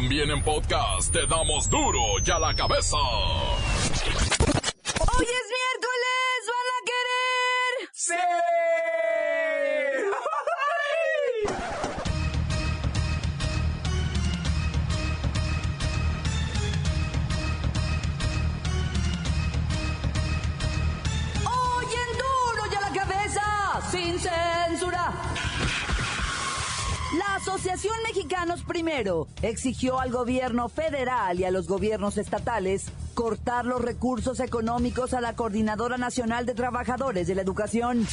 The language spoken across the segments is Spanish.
También en podcast te damos duro y a la cabeza. Hoy es miércoles, ¿van a querer? ¡Sí! Hoy en duro y a la cabeza, sin censura. Asociación Mexicanos Primero exigió al gobierno federal y a los gobiernos estatales cortar los recursos económicos a la Coordinadora Nacional de Trabajadores de la Educación.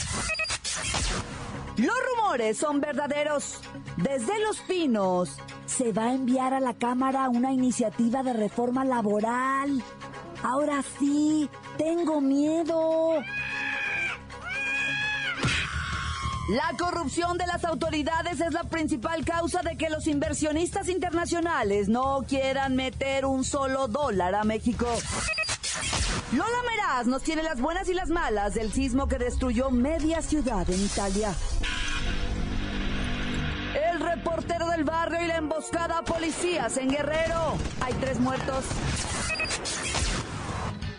Los rumores son verdaderos. Desde Los Pinos se va a enviar a la Cámara una iniciativa de reforma laboral. Ahora sí, tengo miedo. La corrupción de las autoridades es la principal causa de que los inversionistas internacionales no quieran meter un solo dólar a México. Lola Meraz nos tiene las buenas y las malas del sismo que destruyó media ciudad en Italia. El reportero del barrio y la emboscada a policías en Guerrero. Hay tres muertos.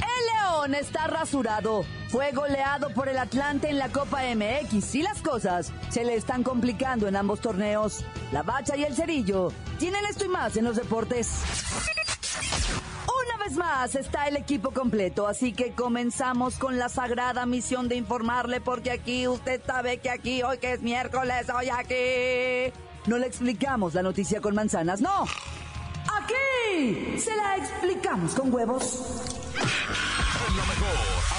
El León está rasurado. Fue goleado por el Atlante en la Copa MX y las cosas se le están complicando en ambos torneos. La Bacha y el Cerillo tienen esto y más en los deportes. Una vez más está el equipo completo, así que comenzamos con la sagrada misión de informarle porque aquí usted sabe que aquí hoy que es miércoles, hoy aquí no le explicamos la noticia con manzanas, no. Aquí se la explicamos con huevos.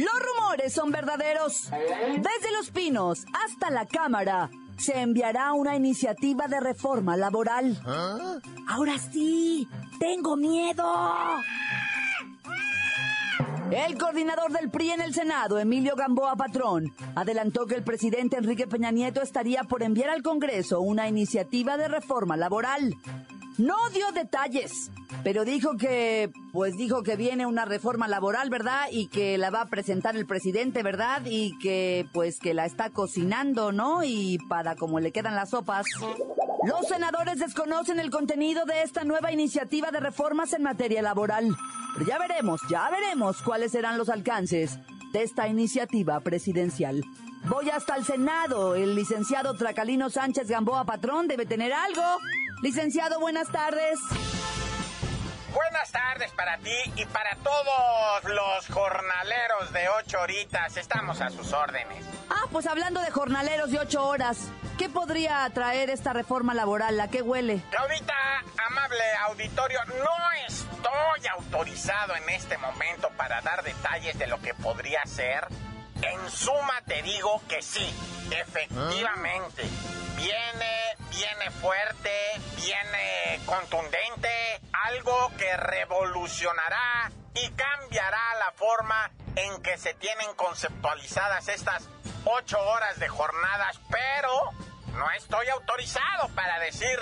Los rumores son verdaderos. Desde Los Pinos hasta la Cámara se enviará una iniciativa de reforma laboral. Ahora sí, tengo miedo. El coordinador del PRI en el Senado, Emilio Gamboa Patrón, adelantó que el presidente Enrique Peña Nieto estaría por enviar al Congreso una iniciativa de reforma laboral. No dio detalles, pero dijo que, pues dijo que viene una reforma laboral, ¿verdad? Y que la va a presentar el presidente, ¿verdad? Y que, pues, que la está cocinando, ¿no? Y para como le quedan las sopas. Los senadores desconocen el contenido de esta nueva iniciativa de reformas en materia laboral. Pero ya veremos, ya veremos cuáles serán los alcances de esta iniciativa presidencial. Voy hasta el Senado. El licenciado Tracalino Sánchez Gamboa Patrón debe tener algo. Licenciado, buenas tardes. Buenas tardes para ti y para todos los jornaleros de ocho horitas. Estamos a sus órdenes. Ah, pues hablando de jornaleros de ocho horas, ¿qué podría traer esta reforma laboral? ¿A qué huele? Claudita, amable auditorio, no estoy autorizado en este momento para dar detalles de lo que podría ser. En suma te digo que sí, efectivamente. Viene, viene fuerte, viene contundente, algo que revolucionará y cambiará la forma en que se tienen conceptualizadas estas ocho horas de jornadas, pero no estoy autorizado para decir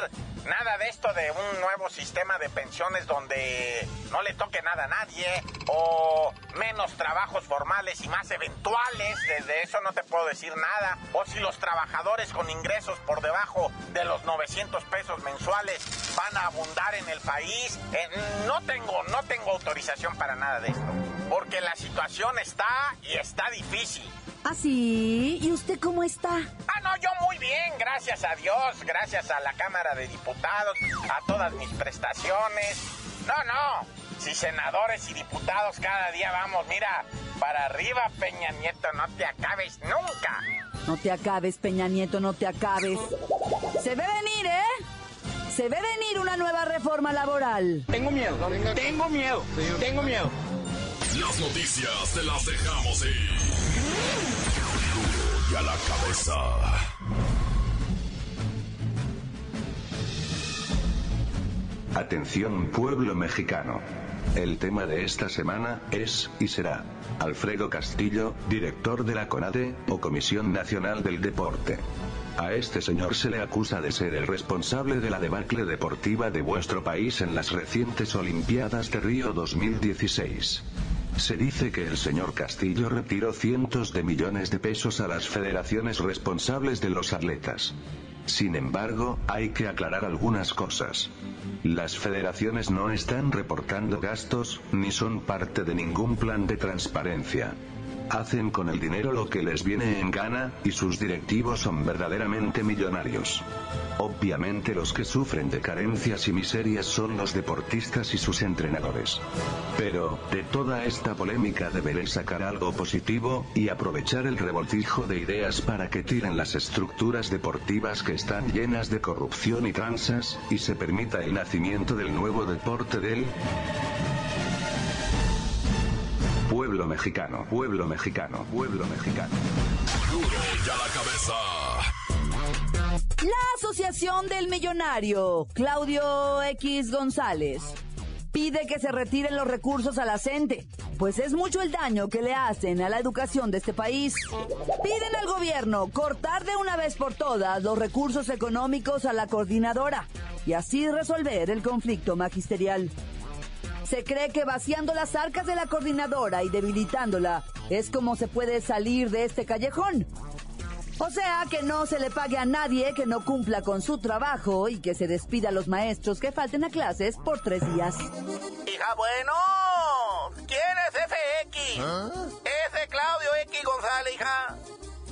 nada de esto de un nuevo sistema de pensiones donde no le toque nada a nadie o menos trabajos formales y más eventuales, desde eso no te puedo decir nada, o si los trabajadores con ingresos por debajo de los 900 pesos mensuales van a abundar en el país, Eh, no tengo no tengo autorización para nada de esto, porque la situación está y está difícil. ¿Ah, sí? ¿Y usted cómo está? Ah, no, yo muy bien, gracias a Dios, gracias a la Cámara de Diputados, a todas mis prestaciones. No, no, si senadores y diputados cada día vamos, mira, para arriba, Peña Nieto, no te acabes nunca. No te acabes, Peña Nieto, no te acabes. Se ve venir, ¿eh? Se ve venir una nueva reforma laboral. Tengo miedo, tengo miedo, tengo miedo. Las noticias te las dejamos ir. La cabeza. Atención pueblo mexicano. El tema de esta semana es, y será, Alfredo Castillo, director de la CONADE, o Comisión Nacional del Deporte. A este señor se le acusa de ser el responsable de la debacle deportiva de vuestro país en las recientes Olimpiadas de Río 2016. Se dice que el señor Castillo retiró cientos de millones de pesos a las federaciones responsables de los atletas. Sin embargo, hay que aclarar algunas cosas. Las federaciones no están reportando gastos, ni son parte de ningún plan de transparencia. Hacen con el dinero lo que les viene en gana, y sus directivos son verdaderamente millonarios. Obviamente los que sufren de carencias y miserias son los deportistas y sus entrenadores. Pero, de toda esta polémica deberé sacar algo positivo, y aprovechar el revoltijo de ideas para que tiren las estructuras deportivas que están llenas de corrupción y tranzas, y se permita el nacimiento del nuevo deporte del pueblo mexicano, pueblo mexicano, pueblo mexicano. Duro ya la cabeza. La Asociación del Millonario, Claudio X González, pide que se retiren los recursos a la CENTE, pues es mucho el daño que le hacen a la educación de este país. Piden al gobierno cortar de una vez por todas los recursos económicos a la coordinadora y así resolver el conflicto magisterial. Se cree que vaciando las arcas de la coordinadora y debilitándola es como se puede salir de este callejón. O sea, que no se le pague a nadie que no cumpla con su trabajo y que se despida a los maestros que falten a clases por tres días. Hija, bueno. ¿Quién es FX? Ese Claudio X González, hija.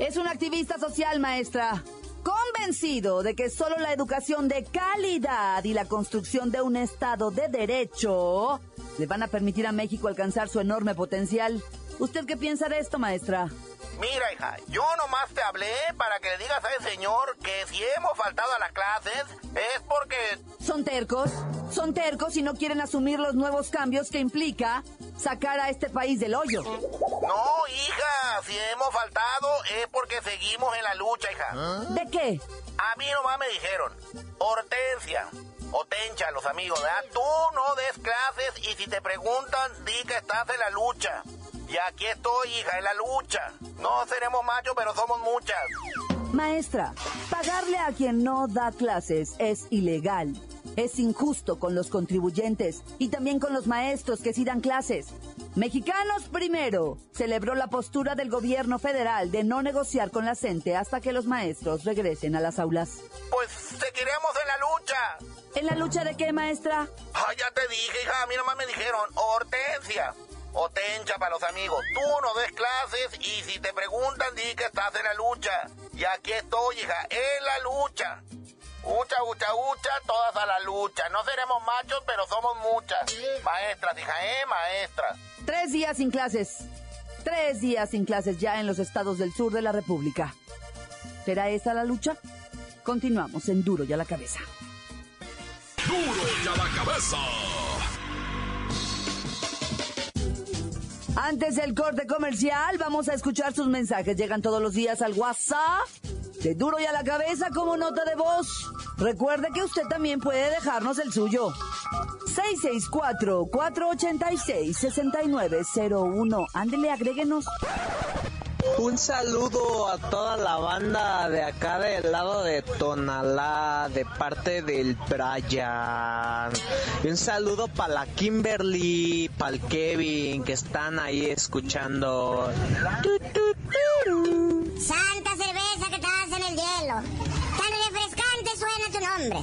Es un activista social, maestra. Convencido de que solo la educación de calidad y la construcción de un Estado de derecho le van a permitir a México alcanzar su enorme potencial. ¿Usted qué piensa de esto, maestra? Mira, hija, yo nomás te hablé para que le digas a ese señor que si hemos faltado a las clases es porque... Son tercos, son tercos y no quieren asumir los nuevos cambios que implica sacar a este país del hoyo. No, hija, si hemos faltado es porque seguimos en la lucha, hija. ¿De qué? A mí nomás me dijeron, Hortensia, o Tencha, los amigos, ¿verdad? Tú no des clases y si te preguntan, di que estás en la lucha. Y aquí estoy, hija, en la lucha. No seremos machos, pero somos muchas. Maestra, pagarle a quien no da clases es ilegal. Es injusto con los contribuyentes y también con los maestros que sí dan clases. Mexicanos primero celebró la postura del gobierno federal de no negociar con la CENTE hasta que los maestros regresen a las aulas. Pues seguiremos en la lucha. ¿En la lucha de qué, maestra? Ah, ya te dije, hija, a mí nomás me dijeron, Hortensia. O tencha para los amigos. Tú no des clases y si te preguntan, di que estás en la lucha. Y aquí estoy, hija, en la lucha. Ucha, ucha, ucha, todas a la lucha. No seremos machos, pero somos muchas. Maestras, hija, ¿eh? Maestras. Tres días sin clases. Tres días sin clases ya en los estados del sur de la República. ¿Será esa la lucha? Continuamos en Duro y a la cabeza. Duro ya la cabeza. Antes del corte comercial, vamos a escuchar sus mensajes. Llegan todos los días al WhatsApp de Duro y a la cabeza como nota de voz. Recuerde que usted también puede dejarnos el suyo. 664-486-6901. Ándele, agréguenos. Un saludo a toda la banda de acá del lado de Tonalá, de parte del Brian. Y un saludo para la Kimberly, para el Kevin, que están ahí escuchando. Santa cerveza que estás en el hielo. Tu nombre.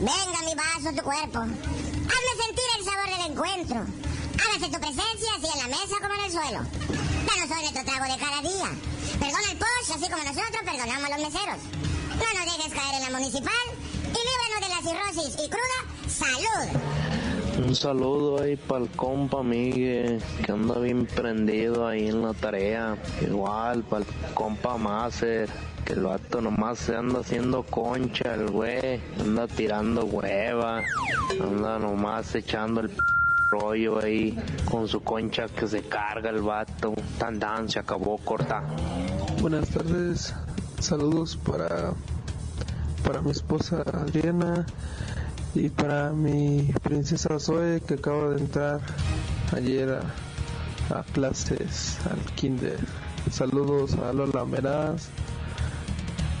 Venga mi vaso tu cuerpo. Hazme sentir el sabor del encuentro. Hágase tu presencia así en la mesa como en el suelo. Danos hoy nuestro trago de cada día. Perdona el posh, así como nosotros perdonamos a los meseros. No nos dejes caer en la municipal y líbranos de la cirrosis y cruda salud. Un saludo ahí para el compa Miguel, que anda bien prendido ahí en la tarea. Igual para el compa Maser, que el vato nomás se anda haciendo concha, el güey. Anda tirando hueva, anda nomás echando el rollo ahí con su concha que se carga el vato. Tan tan, se acabó corta. Buenas tardes, saludos para, para mi esposa Adriana y para mi princesa Zoe que acaba de entrar ayer a, a clases al kinder. Saludos a Lola Meraz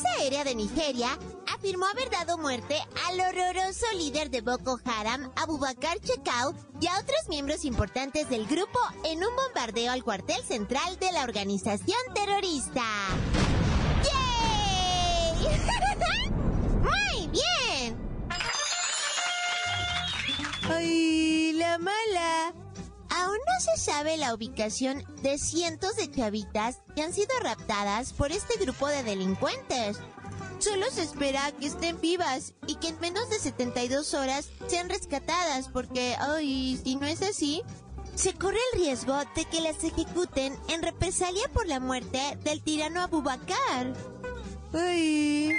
Fuerza Aérea de Nigeria afirmó haber dado muerte al horroroso líder de Boko Haram, Abubakar Chekau, y a otros miembros importantes del grupo en un bombardeo al cuartel central de la organización terrorista. ¡Yay! ¡Muy bien! ¡Ay, la mala! Aún no se sabe la ubicación de cientos de chavitas que han sido raptadas por este grupo de delincuentes. Solo se espera que estén vivas y que en menos de 72 horas sean rescatadas porque, ay, si no es así, se corre el riesgo de que las ejecuten en represalia por la muerte del tirano Abubakar. Ay.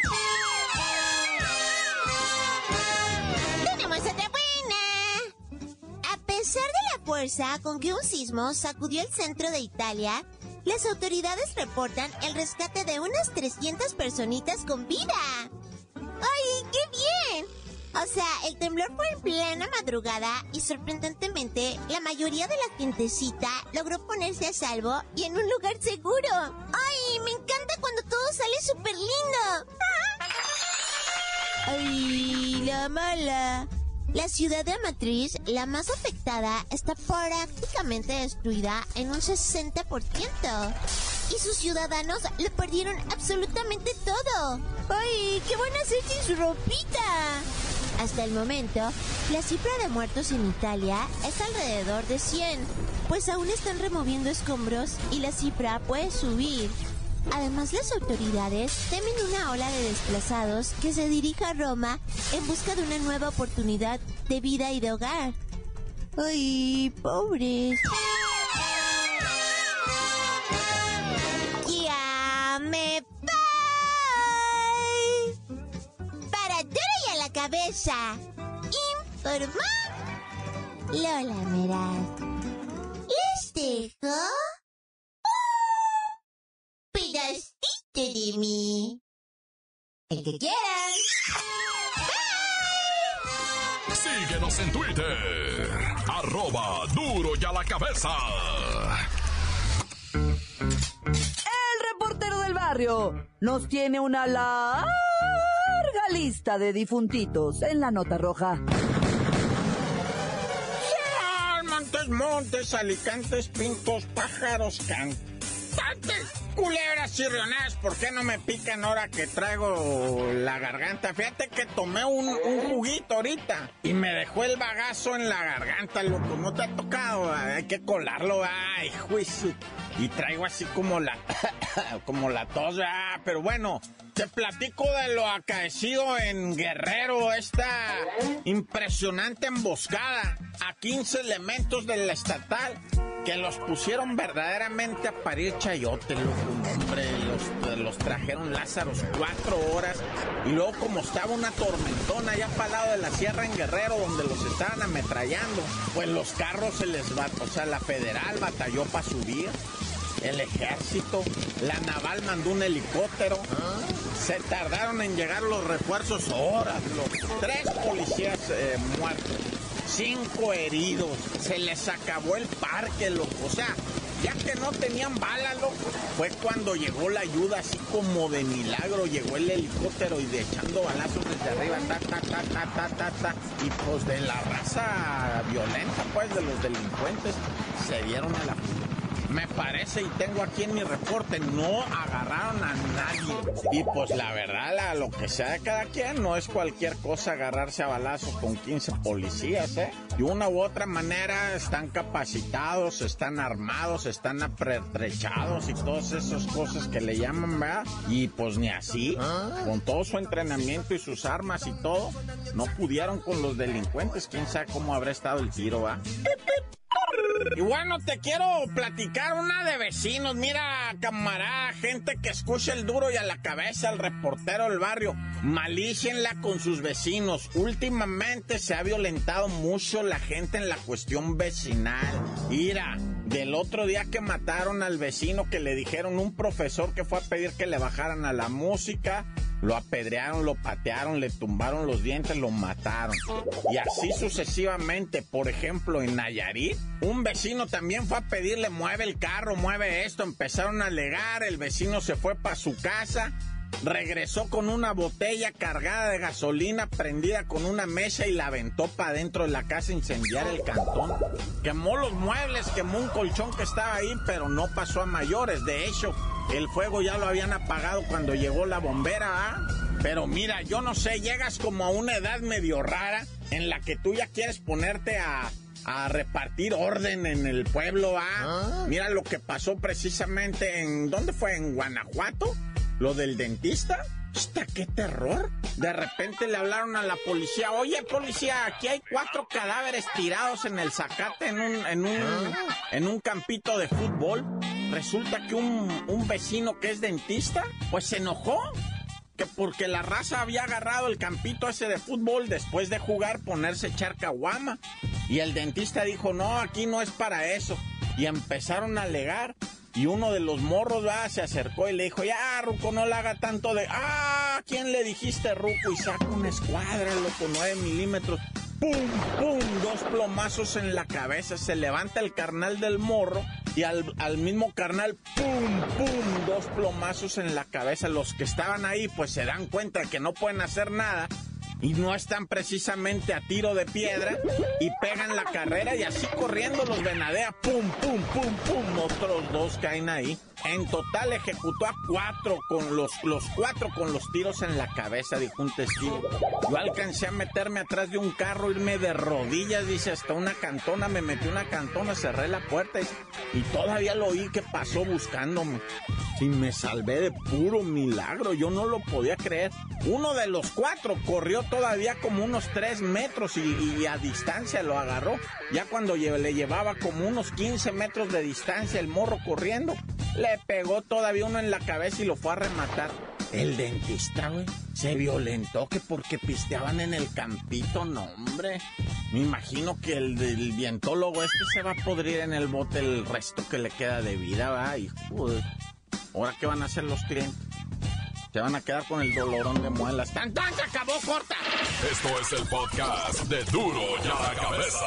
Fuerza con que un sismo sacudió el centro de Italia, las autoridades reportan el rescate de unas 300 personitas con vida. ¡Ay, qué bien! O sea, el temblor fue en plena madrugada y sorprendentemente la mayoría de la gentecita logró ponerse a salvo y en un lugar seguro. ¡Ay, me encanta cuando todo sale súper lindo! ¡Ay, la mala! La ciudad de Amatriz, la más afectada, está prácticamente destruida en un 60%. Y sus ciudadanos lo perdieron absolutamente todo. ¡Ay, qué van a hacer sin su ropita! Hasta el momento, la cifra de muertos en Italia es alrededor de 100, pues aún están removiendo escombros y la cifra puede subir. Además, las autoridades temen una ola de desplazados que se dirija a Roma en busca de una nueva oportunidad de vida y de hogar. ¡Ay, pobres! ¡Ya me voy! Para duro y a la cabeza. Informó Lola Meraz. Les dejo mí. El que quieran. Síguenos en Twitter. Arroba duro y a la cabeza. El reportero del barrio nos tiene una larga lista de difuntitos en la nota roja. Montes, montes, alicantes, pintos, pájaros, cantantes, culebras y rioneras. ¿Por qué no me pican ahora que traigo la garganta? Fíjate que tomé un, un juguito ahorita y me dejó el bagazo en la garganta, loco. No te ha tocado, hay que colarlo, ay, juicio. Y traigo así como la, como la tos, ah, pero bueno. Te platico de lo acaecido en Guerrero, esta impresionante emboscada a 15 elementos de la estatal que los pusieron verdaderamente a parir chayote, loco, hombre, los, trajeron Lázaros cuatro horas y luego como estaba una tormentona allá para lado de la sierra en Guerrero donde los estaban ametrallando, pues los carros se les va, o sea, la federal batalló para subir el ejército, la naval mandó un helicóptero. Se tardaron en llegar los refuerzos horas, loco. Tres policías eh, muertos, cinco heridos. Se les acabó el parque, loco. O sea, ya que no tenían balas, loco, fue cuando llegó la ayuda así como de milagro. Llegó el helicóptero y de echando balazos desde arriba, ta, ta, ta, ta, ta, ta, ta. Y pues de la raza violenta, pues, de los delincuentes, se dieron a la. Me parece, y tengo aquí en mi reporte, no agarraron a nadie. Y pues la verdad, lo que sea de cada quien, no es cualquier cosa agarrarse a balazos con 15 policías, ¿eh? De una u otra manera están capacitados, están armados, están apretrechados y todas esas cosas que le llaman, ¿verdad? Y pues ni así, con todo su entrenamiento y sus armas y todo, no pudieron con los delincuentes. Quién sabe cómo habrá estado el tiro, ¿va? Y bueno, te quiero platicar una de vecinos. Mira, camarada, gente que escucha el duro y a la cabeza al reportero del barrio. Malícienla con sus vecinos. Últimamente se ha violentado mucho la gente en la cuestión vecinal. Mira, del otro día que mataron al vecino que le dijeron un profesor que fue a pedir que le bajaran a la música lo apedrearon, lo patearon, le tumbaron los dientes, lo mataron. Y así sucesivamente. Por ejemplo, en Nayarit, un vecino también fue a pedirle, mueve el carro, mueve esto. Empezaron a alegar, el vecino se fue para su casa regresó con una botella cargada de gasolina prendida con una mesa y la aventó para dentro de la casa a incendiar el cantón. Quemó los muebles, quemó un colchón que estaba ahí, pero no pasó a mayores. De hecho, el fuego ya lo habían apagado cuando llegó la bombera, ¿ah? Pero mira, yo no sé, llegas como a una edad medio rara en la que tú ya quieres ponerte a, repartir orden en el pueblo, ¿ah? ¿ah? Mira lo que pasó precisamente en... ¿Dónde fue? ¿En Guanajuato? Lo del dentista. ¡Hasta qué terror! De repente le hablaron a la policía, oye policía, aquí hay cuatro cadáveres tirados en el zacate en un, en un, ah. en un campito de fútbol. Resulta que un, un vecino que es dentista, pues se enojó que porque la raza había agarrado el campito ese de fútbol después de jugar ponerse echar caguama. Y el dentista dijo, no, aquí no es para eso. Y empezaron a alegar. Y uno de los morros ¿va? se acercó y le dijo, ya, Ruco, no le haga tanto de... Ah, ¿quién le dijiste, Ruco? Y saca una escuadra, loco, 9 milímetros. ¡Pum, pum! Dos plomazos en la cabeza. Se levanta el carnal del morro y al, al, mismo carnal, ¡pum, pum! Dos plomazos en la cabeza. Los que estaban ahí, pues se dan cuenta que no pueden hacer nada y no están precisamente a tiro de piedra y pegan la carrera y así corriendo los venadea, pum, pum, pum, pum, otros dos caen ahí. En total ejecutó a cuatro con los, los cuatro con los tiros en la cabeza, dijo un testigo. Yo alcancé a meterme atrás de un carro, irme de rodillas, dice, hasta una cantona, me metí una cantona, cerré la puerta y, todavía lo oí que pasó buscándome. Y me salvé de puro milagro, yo no lo podía creer. Uno de los cuatro corrió todavía como unos tres metros y, a distancia lo agarró. Ya cuando le llevaba como unos 15 metros de distancia el morro corriendo, le pegó todavía uno en la cabeza y lo fue a rematar. El dentista, güey, se violentó que porque pisteaban en el campito, no, hombre. Me imagino que el del vientólogo este se va a podrir en el bote el resto que le queda de vida, va, y ¿Ahora qué van a hacer los clientes? Se van a quedar con el dolorón de muelas. ¡Tan, tan! ¡Se acabó, corta! Esto es el podcast de Duro ya la cabeza.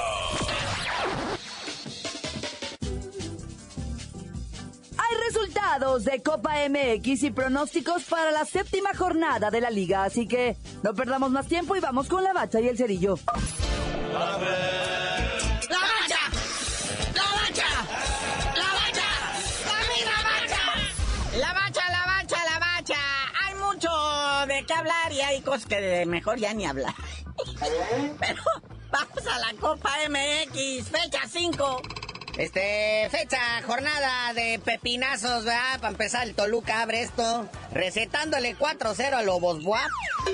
resultados de Copa MX y pronósticos para la séptima jornada de la liga, así que no perdamos más tiempo y vamos con la bacha y el cerillo. ¡La de qué hablar y hay cosas que mejor ya ni hablar. Pero vamos a la Copa MX, fecha 5. Este, fecha, jornada de pepinazos, ¿verdad? Para empezar, el Toluca abre esto, recetándole 4-0 a Lobos.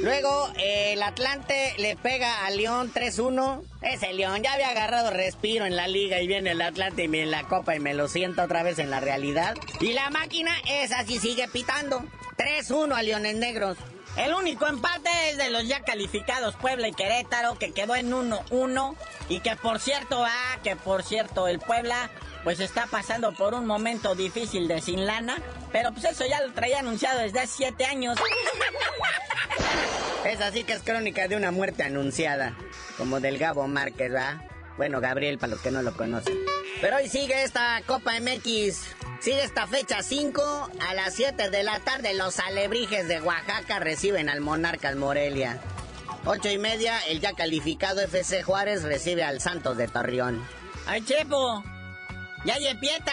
Luego, el Atlante le pega a León 3-1. Ese León ya había agarrado respiro en la liga y viene el Atlante y viene la copa y me lo siento otra vez en la realidad. Y la máquina, esa sí sigue pitando. 3-1 a Leones Negros. El único empate es de los ya calificados Puebla y Querétaro, que quedó en 1-1. Y que por cierto, ah, que por cierto, el Puebla pues está pasando por un momento difícil de sin lana. Pero pues eso ya lo traía anunciado desde hace 7 años. Es así que es crónica de una muerte anunciada. Como del Gabo Márquez, ¿va? Bueno, Gabriel, para los que no lo conocen. Pero hoy sigue esta Copa MX. Sigue esta fecha 5 a las 7 de la tarde. Los alebrijes de Oaxaca reciben al Monarcas Morelia. 8 y media, el ya calificado FC Juárez recibe al Santos de Torreón. ¡Ay, Chepo! ¡Ya pieta!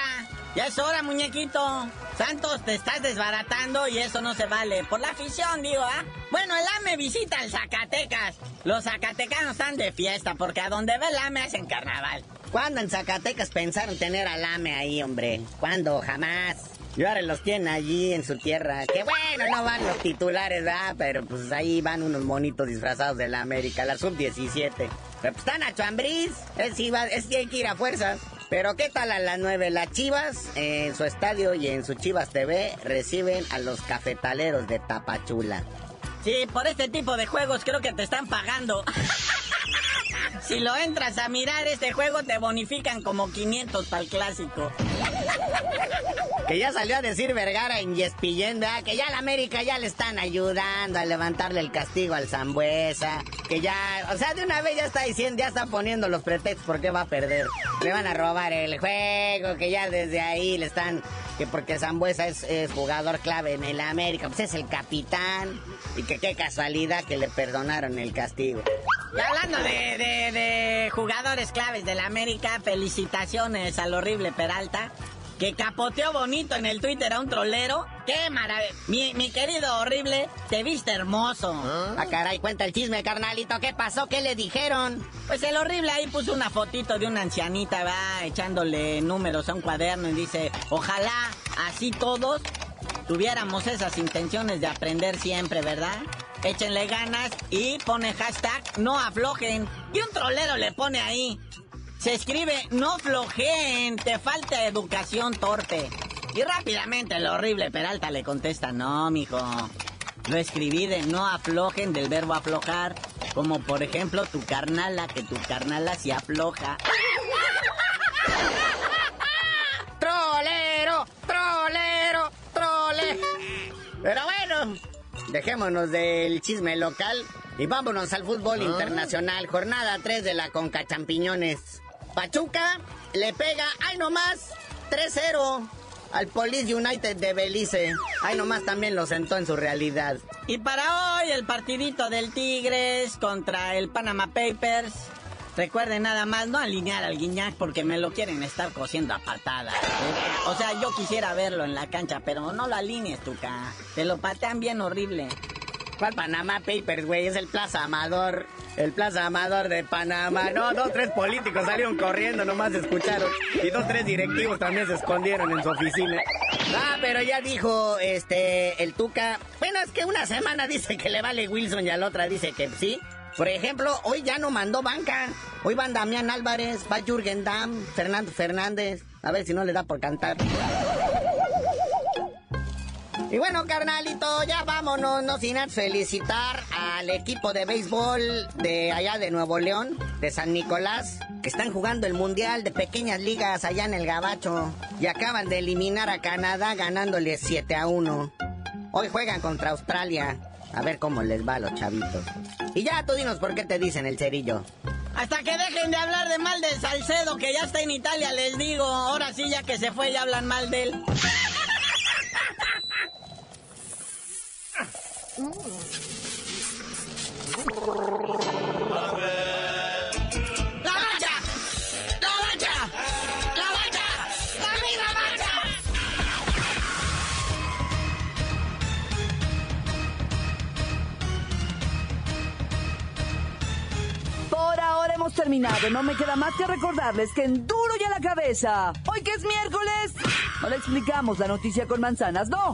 Ya es hora, muñequito. Santos, te estás desbaratando y eso no se vale. Por la afición, digo, ¿ah? Bueno, el AME visita el Zacatecas. Los zacatecanos están de fiesta porque a donde ve el AME hacen carnaval. ¿Cuándo en Zacatecas pensaron tener al AME ahí, hombre? ¿Cuándo? Jamás. Y ahora los tienen allí en su tierra. Que bueno, no van los titulares, ¿verdad? Pero pues ahí van unos monitos disfrazados de la América, la sub-17. Pero pues están a Chambriz. Es, es que hay que ir a fuerzas. Pero ¿qué tal a las 9? Las Chivas en su estadio y en su Chivas TV reciben a los cafetaleros de Tapachula. Sí, por este tipo de juegos creo que te están pagando. si lo entras a mirar este juego te bonifican como 500 para el clásico. Que ya salió a decir Vergara en Yespillén, Que ya la América ya le están ayudando a levantarle el castigo al Zambuesa. Que ya, o sea, de una vez ya está diciendo, ya está poniendo los pretextos porque va a perder. Le van a robar el juego, que ya desde ahí le están, que porque Zambuesa es, jugador clave en el América, pues es el capitán. Y que qué casualidad que le perdonaron el castigo. Y hablando de jugadores claves del América, felicitaciones al horrible Peralta que capoteó bonito en el Twitter a un trolero. ¡Qué maravilla! Mi, querido horrible, te viste hermoso. ¿Ah? ah, caray, cuenta el chisme, carnalito. ¿Qué pasó? ¿Qué le dijeron? Pues el horrible ahí puso una fotito de una ancianita, va, echándole números a un cuaderno y dice, ojalá así todos tuviéramos esas intenciones de aprender siempre, ¿verdad? Échenle ganas y pone hashtag no aflojen. Y un trolero le pone ahí, se escribe, no flojeen, te falta educación torpe. Y rápidamente el horrible Peralta le contesta, no, mijo. Lo escribí de no aflojen del verbo aflojar. Como por ejemplo tu carnala, que tu carnala se afloja. ¡Trolero! ¡Trolero! ¡Trole! Pero bueno, dejémonos del chisme local y vámonos al fútbol ah. internacional. Jornada 3 de la Conca Champiñones. Pachuca le pega, ay nomás, 3-0 al Police United de Belice. Ay nomás también lo sentó en su realidad. Y para hoy el partidito del Tigres contra el Panama Papers. Recuerden nada más no alinear al Guiñac porque me lo quieren estar cosiendo a patadas. O sea, yo quisiera verlo en la cancha, pero no lo alinees, Tuca. Te lo patean bien horrible. ¿Cuál Panama Papers, güey? Es el Plaza Amador. El Plaza Amador de Panamá. No, dos, tres políticos salieron corriendo, nomás escucharon. Y dos, tres directivos también se escondieron en su oficina. Ah, pero ya dijo, este, el Tuca. Bueno, es que una semana dice que le vale Wilson y a la otra dice que sí. Por ejemplo, hoy ya no mandó banca. Hoy van Damián Álvarez, va Jürgen Damm, Fernando Fernández. A ver si no le da por cantar. Y bueno, carnalito, ya vámonos, no sin felicitar al equipo de béisbol de allá de Nuevo León, de San Nicolás, que están jugando el Mundial de Pequeñas Ligas allá en el Gabacho y acaban de eliminar a Canadá ganándole 7 a 1. Hoy juegan contra Australia. A ver cómo les va a los chavitos. Y ya tú dinos por qué te dicen el cerillo. Hasta que dejen de hablar de mal de Salcedo, que ya está en Italia, les digo. Ahora sí, ya que se fue, ya hablan mal de él. ¡La mancha! ¡La mancha! ¡La mancha! ¡La misma mancha! Por ahora hemos terminado. No me queda más que recordarles que en duro y a la cabeza. Hoy que es miércoles, no le explicamos la noticia con manzanas, no.